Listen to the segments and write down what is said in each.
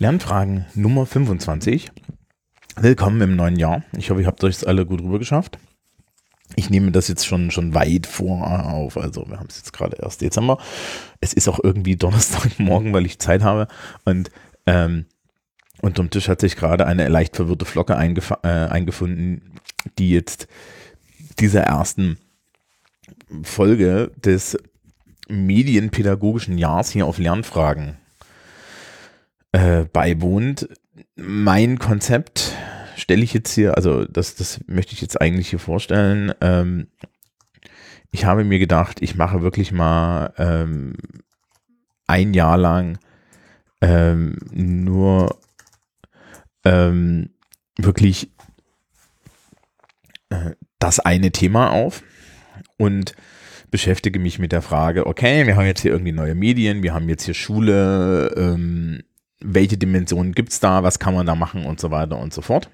Lernfragen Nummer 25. Willkommen im neuen Jahr. Ich hoffe, ihr habt euch alle gut rüber geschafft. Ich nehme das jetzt schon, schon weit vor auf. Also wir haben es jetzt gerade erst Dezember. Es ist auch irgendwie Donnerstagmorgen, weil ich Zeit habe. Und ähm, unterm Tisch hat sich gerade eine leicht verwirrte Flocke eingef äh, eingefunden, die jetzt dieser ersten Folge des medienpädagogischen Jahres hier auf Lernfragen äh, beiwohnt. Mein Konzept stelle ich jetzt hier, also das, das möchte ich jetzt eigentlich hier vorstellen. Ähm, ich habe mir gedacht, ich mache wirklich mal ähm, ein Jahr lang ähm, nur ähm, wirklich äh, das eine Thema auf und beschäftige mich mit der Frage, okay, wir haben jetzt hier irgendwie neue Medien, wir haben jetzt hier Schule, ähm, welche Dimensionen gibt es da, was kann man da machen und so weiter und so fort.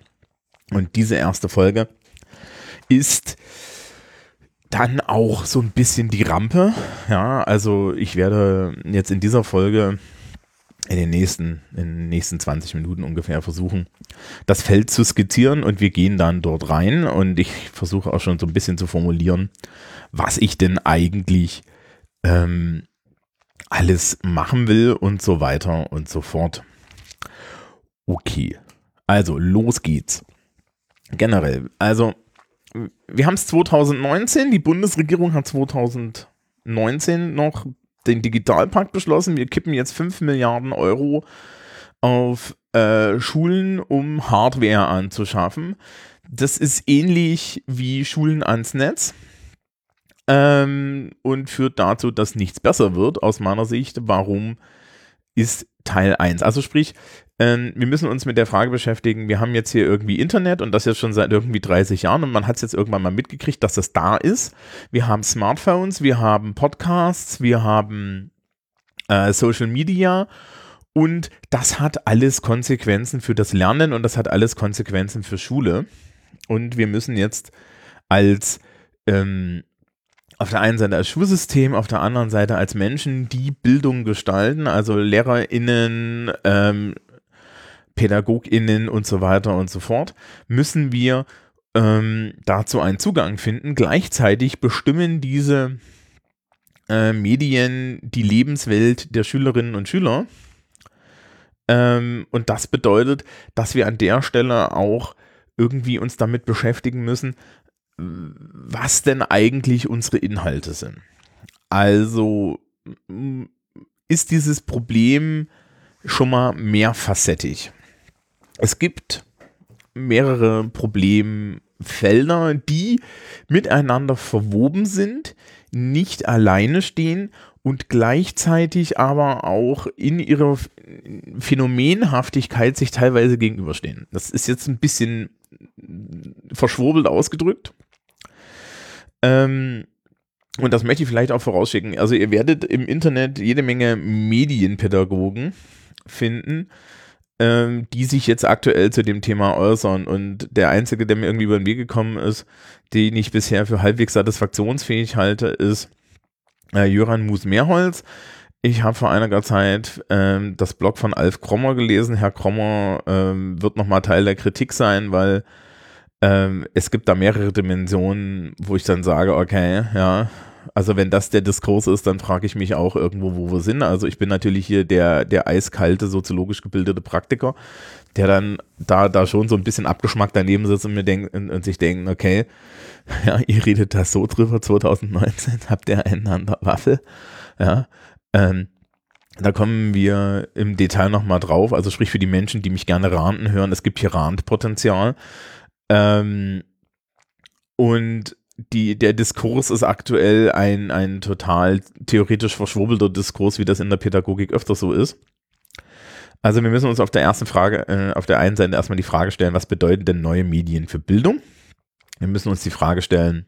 Und diese erste Folge ist dann auch so ein bisschen die Rampe. Ja, also ich werde jetzt in dieser Folge in den nächsten, in den nächsten 20 Minuten ungefähr versuchen, das Feld zu skizzieren und wir gehen dann dort rein und ich versuche auch schon so ein bisschen zu formulieren, was ich denn eigentlich ähm, alles machen will und so weiter und so fort. Okay, also los geht's. Generell, also wir haben es 2019, die Bundesregierung hat 2019 noch den Digitalpakt beschlossen. Wir kippen jetzt 5 Milliarden Euro auf äh, Schulen, um Hardware anzuschaffen. Das ist ähnlich wie Schulen ans Netz ähm, und führt dazu, dass nichts besser wird aus meiner Sicht. Warum ist Teil 1? Also sprich, ähm, wir müssen uns mit der Frage beschäftigen, wir haben jetzt hier irgendwie Internet und das jetzt schon seit irgendwie 30 Jahren und man hat es jetzt irgendwann mal mitgekriegt, dass das da ist. Wir haben Smartphones, wir haben Podcasts, wir haben äh, Social Media und das hat alles Konsequenzen für das Lernen und das hat alles Konsequenzen für Schule. Und wir müssen jetzt als ähm, auf der einen Seite als Schulsystem, auf der anderen Seite als Menschen, die Bildung gestalten, also LehrerInnen, ähm, PädagogInnen und so weiter und so fort, müssen wir ähm, dazu einen Zugang finden. Gleichzeitig bestimmen diese äh, Medien die Lebenswelt der Schülerinnen und Schüler. Ähm, und das bedeutet, dass wir an der Stelle auch irgendwie uns damit beschäftigen müssen, was denn eigentlich unsere Inhalte sind. Also ist dieses Problem schon mal mehrfacettig. Es gibt mehrere Problemfelder, die miteinander verwoben sind, nicht alleine stehen und gleichzeitig aber auch in ihrer Phänomenhaftigkeit sich teilweise gegenüberstehen. Das ist jetzt ein bisschen verschwurbelt ausgedrückt. Ähm, und das möchte ich vielleicht auch vorausschicken. Also ihr werdet im Internet jede Menge Medienpädagogen finden, ähm, die sich jetzt aktuell zu dem Thema äußern. Und der einzige, der mir irgendwie über den Weg gekommen ist, den ich bisher für halbwegs satisfaktionsfähig halte, ist äh, Jöran Mus-Mehrholz. Ich habe vor einiger Zeit ähm, das Blog von Alf Krommer gelesen. Herr Krommer ähm, wird nochmal Teil der Kritik sein, weil ähm, es gibt da mehrere Dimensionen, wo ich dann sage, okay, ja, also wenn das der Diskurs ist, dann frage ich mich auch irgendwo, wo wir sind. Also ich bin natürlich hier der, der eiskalte, soziologisch gebildete Praktiker, der dann da, da schon so ein bisschen abgeschmackt daneben sitzt und mir denkt und, und sich denkt, okay, ja, ihr redet da so drüber 2019, habt ihr einen an der Waffel, ja, ähm, da kommen wir im Detail nochmal drauf, also sprich für die Menschen, die mich gerne ranten hören, es gibt hier Randpotenzial. Ähm, und die, der Diskurs ist aktuell ein, ein total theoretisch verschwurbelter Diskurs, wie das in der Pädagogik öfter so ist. Also wir müssen uns auf der ersten Frage, äh, auf der einen Seite erstmal die Frage stellen, was bedeuten denn neue Medien für Bildung? Wir müssen uns die Frage stellen,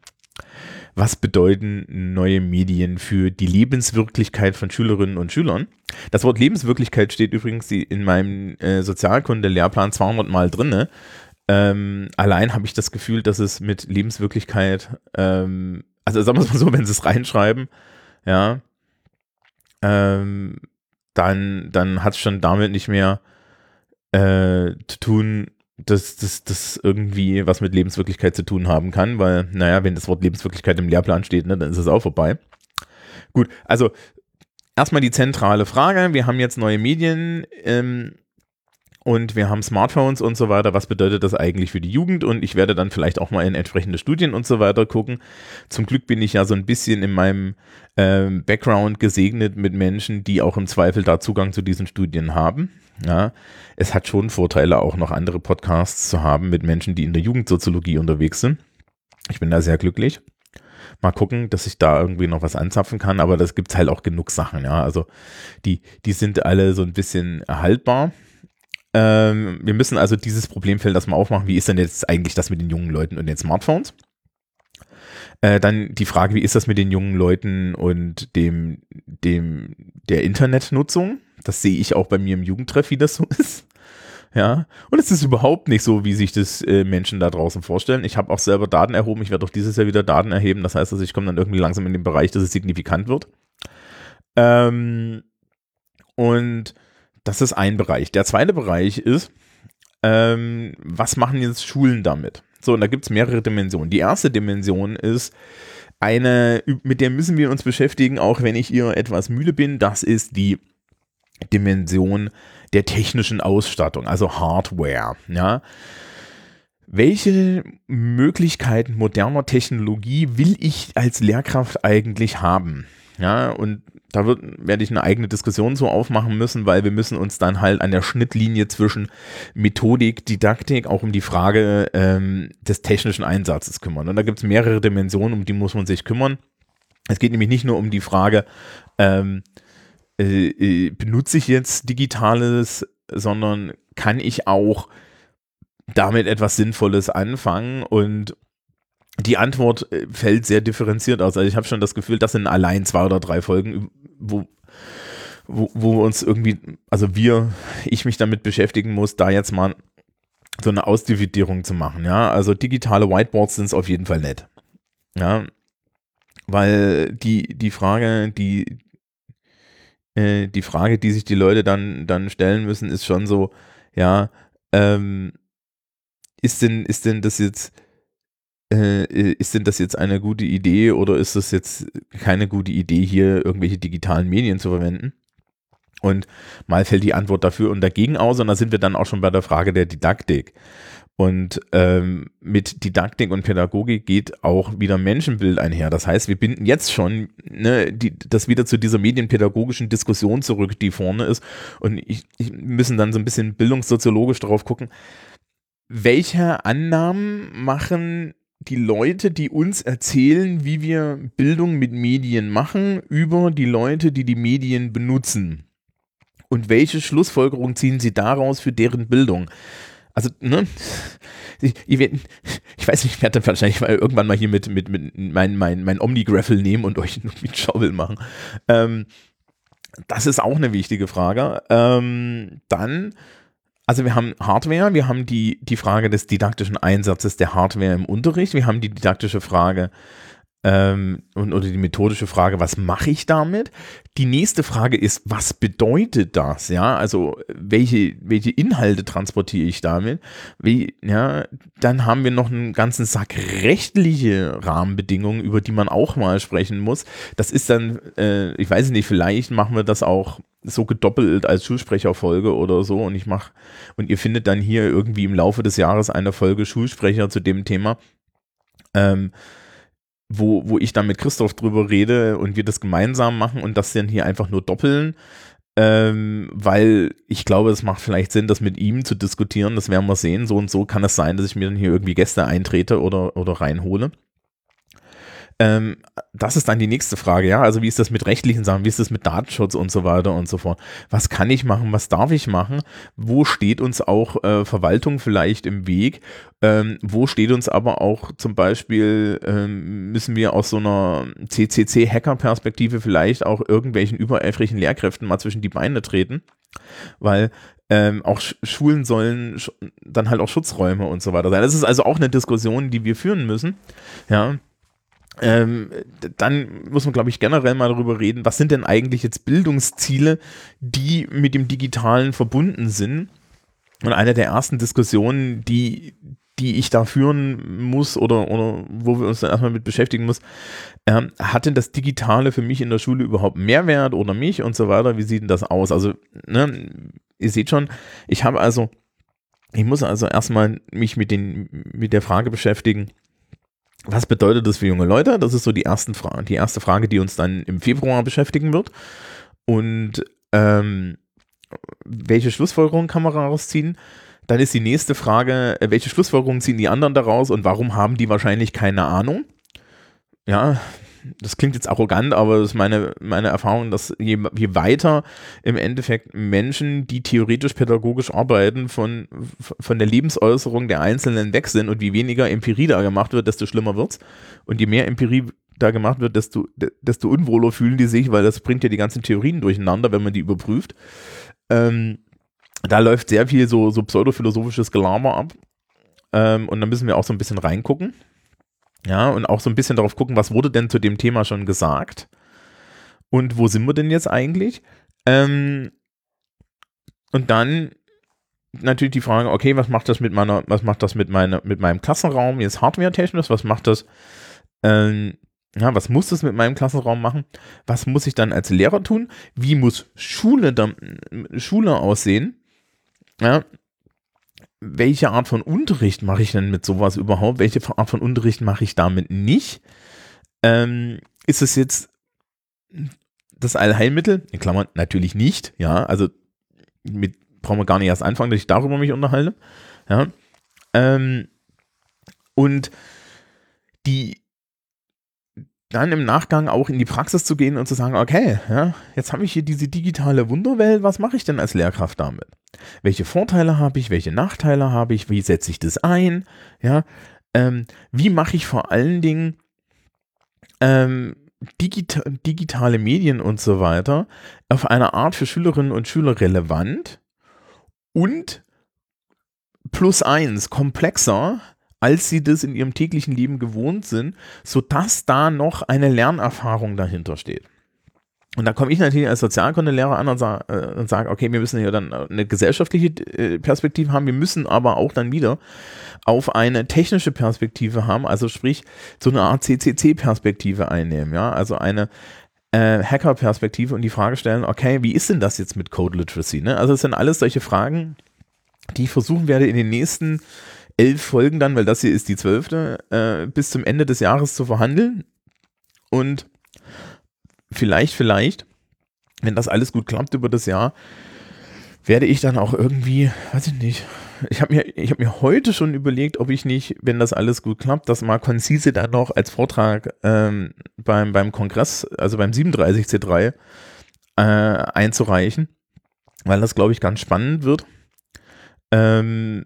was bedeuten neue Medien für die Lebenswirklichkeit von Schülerinnen und Schülern? Das Wort Lebenswirklichkeit steht übrigens in meinem äh, Sozialkunde-Lehrplan 200 Mal drinne. Ähm, allein habe ich das Gefühl, dass es mit Lebenswirklichkeit, ähm, also sagen wir es mal so, wenn sie es reinschreiben, ja, ähm, dann, dann hat es schon damit nicht mehr äh, zu tun, dass das irgendwie was mit Lebenswirklichkeit zu tun haben kann, weil, naja, wenn das Wort Lebenswirklichkeit im Lehrplan steht, ne, dann ist es auch vorbei. Gut, also erstmal die zentrale Frage. Wir haben jetzt neue Medien ähm, und wir haben Smartphones und so weiter. Was bedeutet das eigentlich für die Jugend? Und ich werde dann vielleicht auch mal in entsprechende Studien und so weiter gucken. Zum Glück bin ich ja so ein bisschen in meinem ähm, Background gesegnet mit Menschen, die auch im Zweifel da Zugang zu diesen Studien haben. Ja, es hat schon Vorteile, auch noch andere Podcasts zu haben mit Menschen, die in der Jugendsoziologie unterwegs sind. Ich bin da sehr glücklich. Mal gucken, dass ich da irgendwie noch was anzapfen kann, aber das gibt es halt auch genug Sachen, ja. Also die, die sind alle so ein bisschen erhaltbar. Ähm, wir müssen also dieses Problemfeld erstmal aufmachen. Wie ist denn jetzt eigentlich das mit den jungen Leuten und den Smartphones? Äh, dann die Frage, wie ist das mit den jungen Leuten und dem, dem, der Internetnutzung? Das sehe ich auch bei mir im Jugendtreff, wie das so ist. Ja, und es ist überhaupt nicht so, wie sich das äh, Menschen da draußen vorstellen. Ich habe auch selber Daten erhoben. Ich werde auch dieses Jahr wieder Daten erheben. Das heißt, also ich komme dann irgendwie langsam in den Bereich, dass es signifikant wird. Ähm, und das ist ein Bereich. Der zweite Bereich ist, ähm, was machen jetzt Schulen damit? So, und da gibt es mehrere Dimensionen. Die erste Dimension ist, eine, mit der müssen wir uns beschäftigen, auch wenn ich ihr etwas müde bin. Das ist die Dimension der technischen Ausstattung, also Hardware. Ja. Welche Möglichkeiten moderner Technologie will ich als Lehrkraft eigentlich haben? Ja, und da wird, werde ich eine eigene Diskussion so aufmachen müssen, weil wir müssen uns dann halt an der Schnittlinie zwischen Methodik, Didaktik auch um die Frage ähm, des technischen Einsatzes kümmern. Und da gibt es mehrere Dimensionen, um die muss man sich kümmern. Es geht nämlich nicht nur um die Frage, ähm, äh, äh, benutze ich jetzt Digitales, sondern kann ich auch damit etwas Sinnvolles anfangen und die Antwort äh, fällt sehr differenziert aus. Also ich habe schon das Gefühl, das sind allein zwei oder drei Folgen, wo, wo, wo uns irgendwie, also wir, ich mich damit beschäftigen muss, da jetzt mal so eine Ausdividierung zu machen. Ja, also digitale Whiteboards sind es auf jeden Fall nett. Ja, weil die, die Frage, die, äh, die Frage, die sich die Leute dann, dann stellen müssen, ist schon so, ja, ähm, ist denn, ist denn das jetzt, äh, ist denn das jetzt eine gute Idee oder ist das jetzt keine gute Idee, hier irgendwelche digitalen Medien zu verwenden? Und mal fällt die Antwort dafür und dagegen aus und da sind wir dann auch schon bei der Frage der Didaktik. Und ähm, mit Didaktik und Pädagogik geht auch wieder Menschenbild einher. Das heißt, wir binden jetzt schon ne, die, das wieder zu dieser medienpädagogischen Diskussion zurück, die vorne ist. Und ich, ich müssen dann so ein bisschen bildungssoziologisch darauf gucken, welche Annahmen machen die Leute, die uns erzählen, wie wir Bildung mit Medien machen, über die Leute, die die Medien benutzen. Und welche Schlussfolgerungen ziehen sie daraus für deren Bildung? Also, ne? Ich, weiß nicht, ich werde dann wahrscheinlich mal irgendwann mal hier mit, mit, mit mein, mein, mein Omni-Graffle nehmen und euch mit Schaukel machen. Ähm, das ist auch eine wichtige Frage. Ähm, dann, also wir haben Hardware, wir haben die, die Frage des didaktischen Einsatzes der Hardware im Unterricht, wir haben die didaktische Frage ähm, und, oder die methodische Frage, was mache ich damit? Die nächste Frage ist, was bedeutet das? Ja, also welche, welche Inhalte transportiere ich damit? Wie, ja, dann haben wir noch einen ganzen Sack rechtliche Rahmenbedingungen, über die man auch mal sprechen muss. Das ist dann, äh, ich weiß nicht, vielleicht machen wir das auch so gedoppelt als Schulsprecherfolge oder so und ich mache und ihr findet dann hier irgendwie im Laufe des Jahres eine Folge Schulsprecher zu dem Thema. Ähm, wo, wo ich dann mit Christoph drüber rede und wir das gemeinsam machen und das dann hier einfach nur doppeln, ähm, weil ich glaube, es macht vielleicht Sinn, das mit ihm zu diskutieren. Das werden wir sehen. So und so kann es sein, dass ich mir dann hier irgendwie Gäste eintrete oder, oder reinhole. Ähm, das ist dann die nächste Frage, ja. Also wie ist das mit rechtlichen Sachen, wie ist das mit Datenschutz und so weiter und so fort. Was kann ich machen, was darf ich machen? Wo steht uns auch äh, Verwaltung vielleicht im Weg? Ähm, wo steht uns aber auch zum Beispiel, ähm, müssen wir aus so einer CCC-Hacker-Perspektive vielleicht auch irgendwelchen übereifrigen Lehrkräften mal zwischen die Beine treten? Weil ähm, auch Schulen sollen dann halt auch Schutzräume und so weiter sein. Das ist also auch eine Diskussion, die wir führen müssen. Ja, ähm, dann muss man, glaube ich, generell mal darüber reden, was sind denn eigentlich jetzt Bildungsziele, die mit dem Digitalen verbunden sind. Und eine der ersten Diskussionen, die, die ich da führen muss oder, oder wo wir uns dann erstmal mit beschäftigen muss, ähm, hat denn das Digitale für mich in der Schule überhaupt Mehrwert oder mich und so weiter? Wie sieht denn das aus? Also, ne, ihr seht schon, ich habe also, ich muss also erstmal mich mit, den, mit der Frage beschäftigen, was bedeutet das für junge Leute? Das ist so die, ersten Fra die erste Frage, die uns dann im Februar beschäftigen wird. Und ähm, welche Schlussfolgerungen kann man daraus ziehen? Dann ist die nächste Frage, äh, welche Schlussfolgerungen ziehen die anderen daraus und warum haben die wahrscheinlich keine Ahnung? Ja, das klingt jetzt arrogant, aber das ist meine, meine Erfahrung, dass je, je weiter im Endeffekt Menschen, die theoretisch pädagogisch arbeiten, von, von der Lebensäußerung der Einzelnen weg sind und wie weniger Empirie da gemacht wird, desto schlimmer wird's. Und je mehr Empirie da gemacht wird, desto, desto unwohler fühlen die sich, weil das bringt ja die ganzen Theorien durcheinander, wenn man die überprüft. Ähm, da läuft sehr viel so, so pseudophilosophisches Gelaber ab. Ähm, und da müssen wir auch so ein bisschen reingucken. Ja, und auch so ein bisschen darauf gucken, was wurde denn zu dem Thema schon gesagt? Und wo sind wir denn jetzt eigentlich? Ähm, und dann natürlich die Frage, okay, was macht das mit meiner, was macht das mit meiner, mit meinem Klassenraum jetzt hardware-technisch? Was macht das, ähm, ja, was muss das mit meinem Klassenraum machen? Was muss ich dann als Lehrer tun? Wie muss Schule dann, Schule aussehen? Ja, welche Art von Unterricht mache ich denn mit sowas überhaupt? Welche Art von Unterricht mache ich damit nicht? Ähm, ist es jetzt das Allheilmittel? In Klammern natürlich nicht, ja, also mit brauchen wir gar nicht erst anfangen, dass ich darüber mich unterhalte. Ja. Ähm, und die dann im Nachgang auch in die Praxis zu gehen und zu sagen, okay, ja, jetzt habe ich hier diese digitale Wunderwelt, was mache ich denn als Lehrkraft damit? Welche Vorteile habe ich, welche Nachteile habe ich, wie setze ich das ein, ja, ähm, wie mache ich vor allen Dingen ähm, digita digitale Medien und so weiter auf eine Art für Schülerinnen und Schüler relevant und plus eins komplexer, als sie das in ihrem täglichen Leben gewohnt sind, sodass da noch eine Lernerfahrung dahinter steht. Und da komme ich natürlich als Sozialkundelehrer an und sage, äh, sag, okay, wir müssen hier dann eine gesellschaftliche äh, Perspektive haben, wir müssen aber auch dann wieder auf eine technische Perspektive haben, also sprich so eine Art CCC-Perspektive einnehmen, ja, also eine äh, Hacker-Perspektive und die Frage stellen, okay, wie ist denn das jetzt mit Code Literacy? Ne? Also es sind alles solche Fragen, die ich versuchen werde in den nächsten elf Folgen dann, weil das hier ist die zwölfte, äh, bis zum Ende des Jahres zu verhandeln. Und vielleicht, vielleicht, wenn das alles gut klappt über das Jahr, werde ich dann auch irgendwie, weiß ich nicht, ich habe mir, hab mir heute schon überlegt, ob ich nicht, wenn das alles gut klappt, das mal konzise dann noch als Vortrag ähm, beim, beim Kongress, also beim 37C3, äh, einzureichen, weil das, glaube ich, ganz spannend wird. Ähm,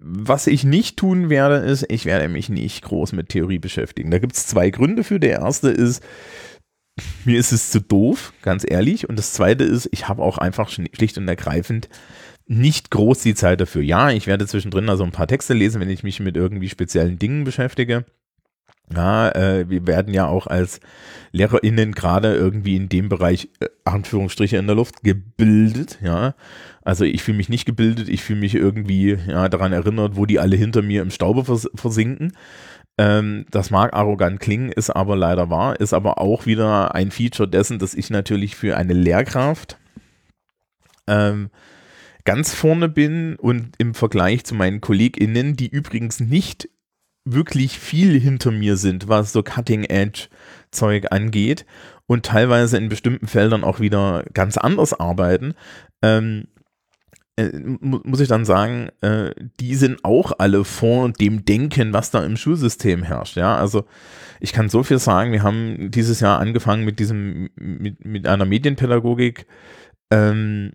was ich nicht tun werde, ist, ich werde mich nicht groß mit Theorie beschäftigen. Da gibt es zwei Gründe für. Der erste ist, mir ist es zu doof, ganz ehrlich. Und das zweite ist, ich habe auch einfach schlicht und ergreifend nicht groß die Zeit dafür. Ja, ich werde zwischendrin also ein paar Texte lesen, wenn ich mich mit irgendwie speziellen Dingen beschäftige. Ja, äh, wir werden ja auch als LehrerInnen gerade irgendwie in dem Bereich, äh, Anführungsstriche in der Luft, gebildet, ja. Also ich fühle mich nicht gebildet, ich fühle mich irgendwie ja, daran erinnert, wo die alle hinter mir im Staube vers versinken. Ähm, das mag arrogant klingen, ist aber leider wahr, ist aber auch wieder ein Feature dessen, dass ich natürlich für eine Lehrkraft ähm, ganz vorne bin und im Vergleich zu meinen KollegInnen, die übrigens nicht wirklich viel hinter mir sind, was so Cutting-Edge-Zeug angeht und teilweise in bestimmten Feldern auch wieder ganz anders arbeiten, ähm, äh, muss ich dann sagen, äh, die sind auch alle vor dem Denken, was da im Schulsystem herrscht. Ja, also ich kann so viel sagen. Wir haben dieses Jahr angefangen mit diesem, mit, mit einer Medienpädagogik ähm,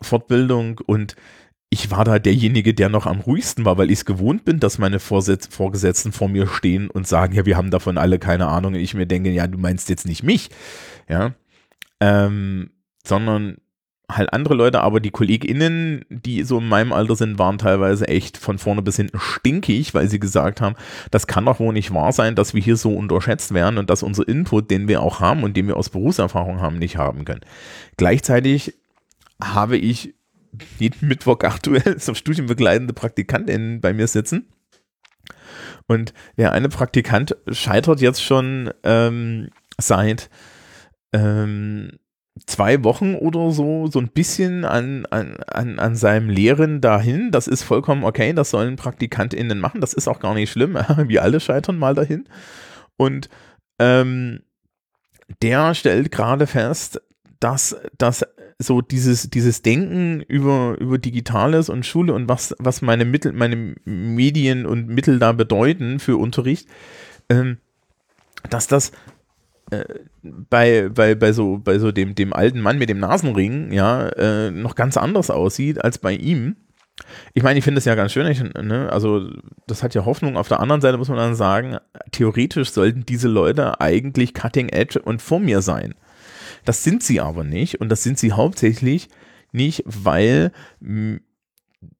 Fortbildung und ich war da derjenige, der noch am ruhigsten war, weil ich es gewohnt bin, dass meine Vorsetz Vorgesetzten vor mir stehen und sagen, ja, wir haben davon alle keine Ahnung. Und ich mir denke, ja, du meinst jetzt nicht mich, ja, ähm, sondern halt andere Leute, aber die KollegInnen, die so in meinem Alter sind, waren teilweise echt von vorne bis hinten stinkig, weil sie gesagt haben, das kann doch wohl nicht wahr sein, dass wir hier so unterschätzt werden und dass unser Input, den wir auch haben und den wir aus Berufserfahrung haben, nicht haben können. Gleichzeitig habe ich jeden Mittwoch aktuell so studienbegleitende PraktikantInnen bei mir sitzen. Und der eine Praktikant scheitert jetzt schon ähm, seit ähm, zwei Wochen oder so, so ein bisschen an, an, an, an seinem Lehren dahin. Das ist vollkommen okay, das sollen PraktikantInnen machen. Das ist auch gar nicht schlimm. Wir alle scheitern mal dahin. Und ähm, der stellt gerade fest, dass, dass so dieses, dieses Denken über, über Digitales und Schule und was, was meine Mittel, meine Medien und Mittel da bedeuten für Unterricht, ähm, dass das äh, bei, bei, bei so, bei so dem, dem alten Mann mit dem Nasenring, ja, äh, noch ganz anders aussieht als bei ihm. Ich meine, ich finde es ja ganz schön, ich, ne? also das hat ja Hoffnung. Auf der anderen Seite muss man dann sagen, theoretisch sollten diese Leute eigentlich Cutting Edge und vor mir sein. Das sind sie aber nicht und das sind sie hauptsächlich nicht, weil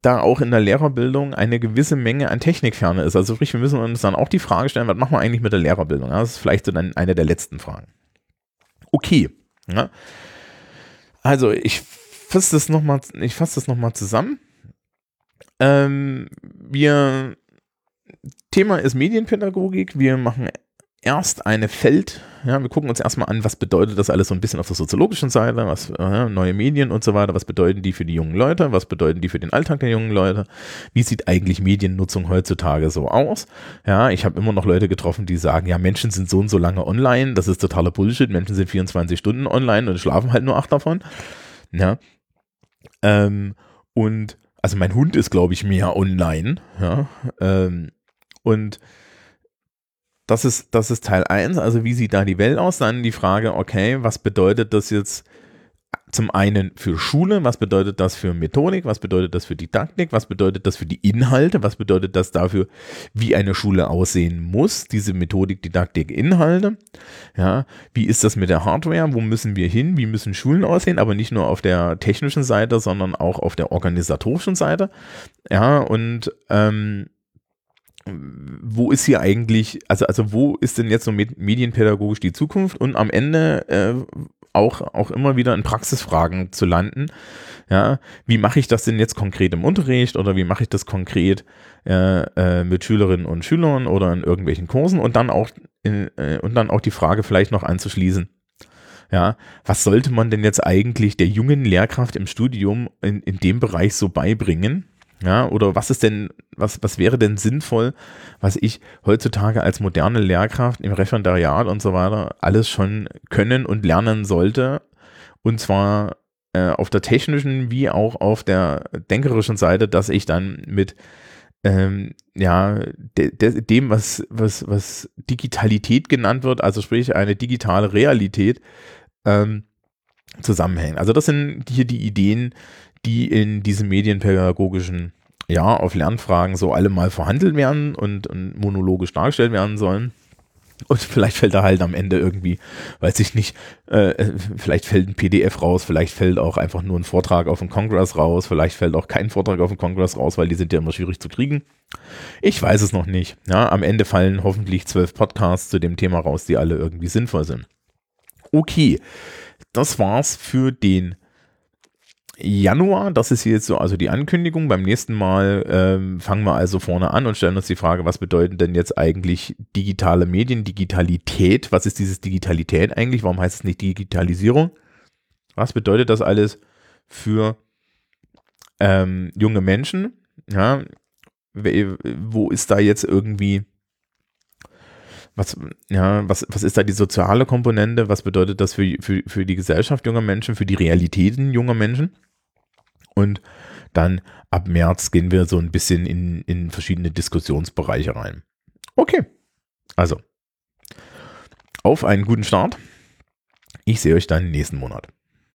da auch in der Lehrerbildung eine gewisse Menge an Technikferne ist. Also sprich, wir müssen uns dann auch die Frage stellen, was machen wir eigentlich mit der Lehrerbildung? Das ist vielleicht so dann eine der letzten Fragen. Okay. Ja. Also ich fasse das nochmal, das nochmal zusammen. Ähm, wir Thema ist Medienpädagogik. Wir machen erst eine Feld, ja, wir gucken uns erstmal an, was bedeutet das alles so ein bisschen auf der soziologischen Seite, was äh, neue Medien und so weiter, was bedeuten die für die jungen Leute, was bedeuten die für den Alltag der jungen Leute, wie sieht eigentlich Mediennutzung heutzutage so aus? Ja, ich habe immer noch Leute getroffen, die sagen, ja, Menschen sind so und so lange online, das ist totaler Bullshit, Menschen sind 24 Stunden online und schlafen halt nur acht davon. Ja. Ähm, und also mein Hund ist, glaube ich, mehr online, ja. Ähm, und das ist, das ist Teil 1, also wie sieht da die Welt aus? Dann die Frage, okay, was bedeutet das jetzt zum einen für Schule, was bedeutet das für Methodik, was bedeutet das für Didaktik, was bedeutet das für die Inhalte, was bedeutet das dafür, wie eine Schule aussehen muss, diese Methodik, Didaktik, Inhalte. Ja, wie ist das mit der Hardware, wo müssen wir hin, wie müssen Schulen aussehen, aber nicht nur auf der technischen Seite, sondern auch auf der organisatorischen Seite. Ja, und ähm, wo ist hier eigentlich, also, also wo ist denn jetzt so medienpädagogisch die Zukunft und am Ende äh, auch, auch immer wieder in Praxisfragen zu landen. Ja, wie mache ich das denn jetzt konkret im Unterricht oder wie mache ich das konkret äh, äh, mit Schülerinnen und Schülern oder in irgendwelchen Kursen und dann auch in, äh, und dann auch die Frage vielleicht noch anzuschließen. Ja, was sollte man denn jetzt eigentlich der jungen Lehrkraft im Studium in, in dem Bereich so beibringen? Ja, oder was ist denn, was, was wäre denn sinnvoll, was ich heutzutage als moderne Lehrkraft im Referendariat und so weiter alles schon können und lernen sollte? Und zwar äh, auf der technischen wie auch auf der denkerischen Seite, dass ich dann mit ähm, ja, de, de, dem, was, was, was Digitalität genannt wird, also sprich eine digitale Realität, ähm, zusammenhängen. Also das sind hier die Ideen, die in diesem medienpädagogischen ja, auf Lernfragen so alle mal verhandelt werden und, und monologisch dargestellt werden sollen. Und vielleicht fällt da halt am Ende irgendwie, weiß ich nicht, äh, vielleicht fällt ein PDF raus, vielleicht fällt auch einfach nur ein Vortrag auf dem Kongress raus, vielleicht fällt auch kein Vortrag auf dem Kongress raus, weil die sind ja immer schwierig zu kriegen. Ich weiß es noch nicht. Ja, am Ende fallen hoffentlich zwölf Podcasts zu dem Thema raus, die alle irgendwie sinnvoll sind. Okay, das war's für den Januar, das ist jetzt so also die Ankündigung. Beim nächsten Mal ähm, fangen wir also vorne an und stellen uns die Frage, was bedeuten denn jetzt eigentlich digitale Medien, Digitalität? Was ist dieses Digitalität eigentlich? Warum heißt es nicht Digitalisierung? Was bedeutet das alles für ähm, junge Menschen? Ja, wo ist da jetzt irgendwie was, ja, was, was ist da die soziale Komponente? Was bedeutet das für, für, für die Gesellschaft junger Menschen, für die Realitäten junger Menschen? Und dann ab März gehen wir so ein bisschen in, in verschiedene Diskussionsbereiche rein. Okay, also auf einen guten Start. Ich sehe euch dann nächsten Monat.